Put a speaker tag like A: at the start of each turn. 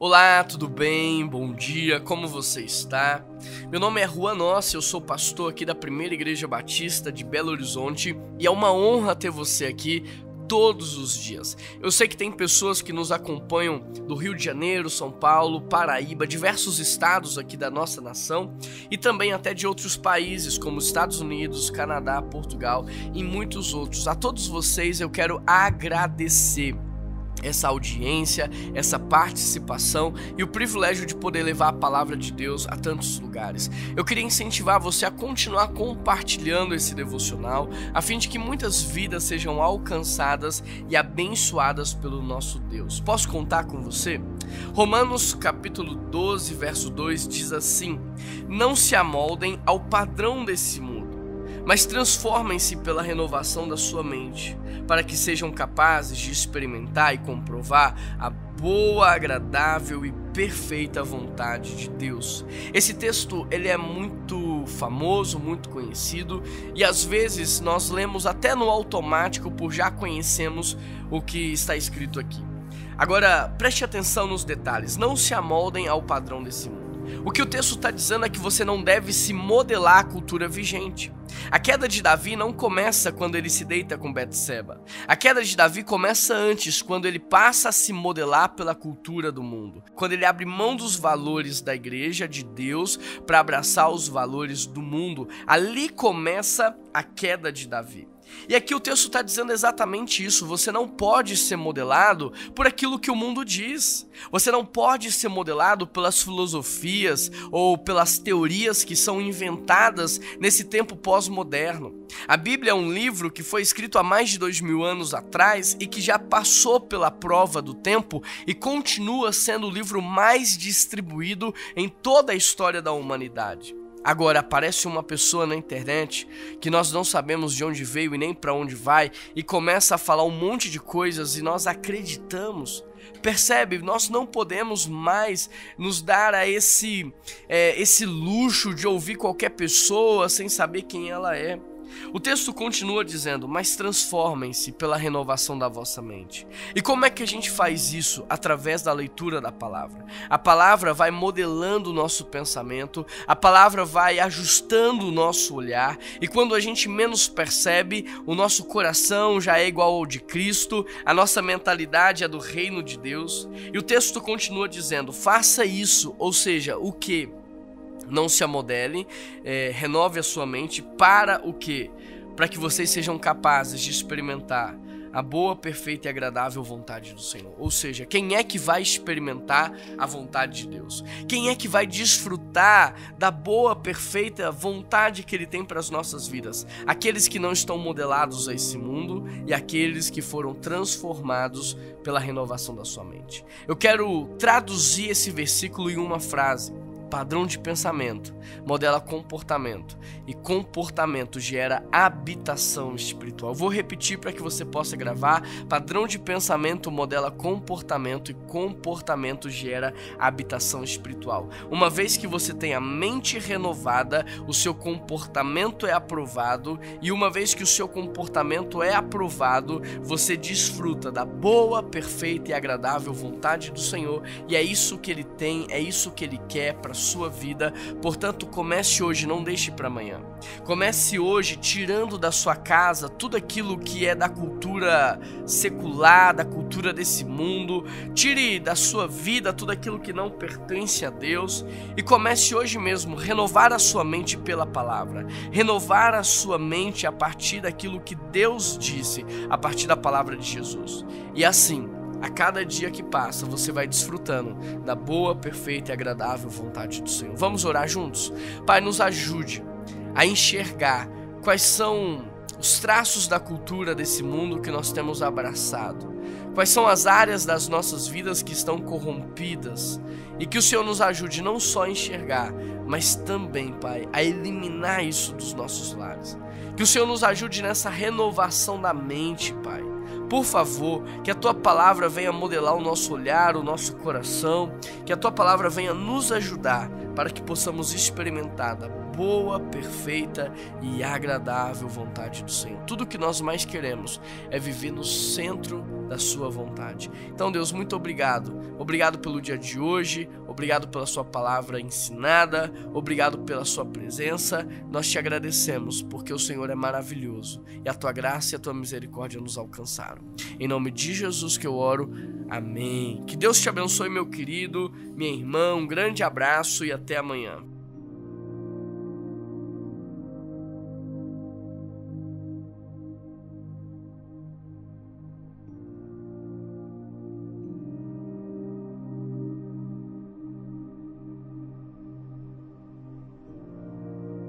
A: Olá, tudo bem? Bom dia, como você está? Meu nome é Juan Nossa, eu sou pastor aqui da Primeira Igreja Batista de Belo Horizonte e é uma honra ter você aqui todos os dias. Eu sei que tem pessoas que nos acompanham do Rio de Janeiro, São Paulo, Paraíba, diversos estados aqui da nossa nação e também até de outros países como Estados Unidos, Canadá, Portugal e muitos outros. A todos vocês eu quero agradecer essa audiência, essa participação e o privilégio de poder levar a palavra de Deus a tantos lugares. Eu queria incentivar você a continuar compartilhando esse devocional, a fim de que muitas vidas sejam alcançadas e abençoadas pelo nosso Deus. Posso contar com você? Romanos capítulo 12, verso 2 diz assim: Não se amoldem ao padrão desse mundo mas transformem-se pela renovação da sua mente, para que sejam capazes de experimentar e comprovar a boa, agradável e perfeita vontade de Deus. Esse texto ele é muito famoso, muito conhecido e às vezes nós lemos até no automático por já conhecemos o que está escrito aqui. Agora preste atenção nos detalhes, não se amoldem ao padrão desse mundo. O que o texto está dizendo é que você não deve se modelar a cultura vigente. A queda de Davi não começa quando ele se deita com Betseba. A queda de Davi começa antes, quando ele passa a se modelar pela cultura do mundo. Quando ele abre mão dos valores da igreja de Deus para abraçar os valores do mundo. Ali começa a queda de Davi. E aqui o texto está dizendo exatamente isso. Você não pode ser modelado por aquilo que o mundo diz. Você não pode ser modelado pelas filosofias ou pelas teorias que são inventadas nesse tempo pós-moderno. A Bíblia é um livro que foi escrito há mais de dois mil anos atrás e que já passou pela prova do tempo e continua sendo o livro mais distribuído em toda a história da humanidade. Agora aparece uma pessoa na internet que nós não sabemos de onde veio e nem para onde vai e começa a falar um monte de coisas e nós acreditamos. Percebe? Nós não podemos mais nos dar a esse é, esse luxo de ouvir qualquer pessoa sem saber quem ela é. O texto continua dizendo: Mas transformem-se pela renovação da vossa mente. E como é que a gente faz isso? Através da leitura da palavra. A palavra vai modelando o nosso pensamento, a palavra vai ajustando o nosso olhar, e quando a gente menos percebe, o nosso coração já é igual ao de Cristo, a nossa mentalidade é do reino de Deus. E o texto continua dizendo: Faça isso, ou seja, o que? Não se amodele, é, renove a sua mente para o que? Para que vocês sejam capazes de experimentar a boa, perfeita e agradável vontade do Senhor. Ou seja, quem é que vai experimentar a vontade de Deus? Quem é que vai desfrutar da boa, perfeita vontade que Ele tem para as nossas vidas? Aqueles que não estão modelados a esse mundo e aqueles que foram transformados pela renovação da sua mente. Eu quero traduzir esse versículo em uma frase Padrão de pensamento modela comportamento e comportamento gera habitação espiritual. Vou repetir para que você possa gravar. Padrão de pensamento modela comportamento e comportamento gera habitação espiritual. Uma vez que você tem a mente renovada, o seu comportamento é aprovado e uma vez que o seu comportamento é aprovado, você desfruta da boa, perfeita e agradável vontade do Senhor e é isso que ele tem, é isso que ele quer para sua vida. Portanto, comece hoje, não deixe para amanhã. Comece hoje tirando da sua casa tudo aquilo que é da cultura secular, da cultura desse mundo. Tire da sua vida tudo aquilo que não pertence a Deus e comece hoje mesmo renovar a sua mente pela palavra. Renovar a sua mente a partir daquilo que Deus disse, a partir da palavra de Jesus. E assim, a cada dia que passa, você vai desfrutando da boa, perfeita e agradável vontade do Senhor. Vamos orar juntos? Pai, nos ajude a enxergar quais são os traços da cultura desse mundo que nós temos abraçado. Quais são as áreas das nossas vidas que estão corrompidas e que o Senhor nos ajude não só a enxergar, mas também, Pai, a eliminar isso dos nossos lares. Que o Senhor nos ajude nessa renovação da mente, Pai por favor, que a tua palavra venha modelar o nosso olhar, o nosso coração, que a tua palavra venha nos ajudar para que possamos experimentar da boa, perfeita e agradável vontade do Senhor. Tudo que nós mais queremos é viver no centro da sua vontade. Então, Deus, muito obrigado. Obrigado pelo dia de hoje, obrigado pela sua palavra ensinada, obrigado pela sua presença. Nós te agradecemos porque o Senhor é maravilhoso e a tua graça e a tua misericórdia nos alcançaram. Em nome de Jesus que eu oro. Amém. Que Deus te abençoe, meu querido, minha irmã. Um grande abraço e até amanhã.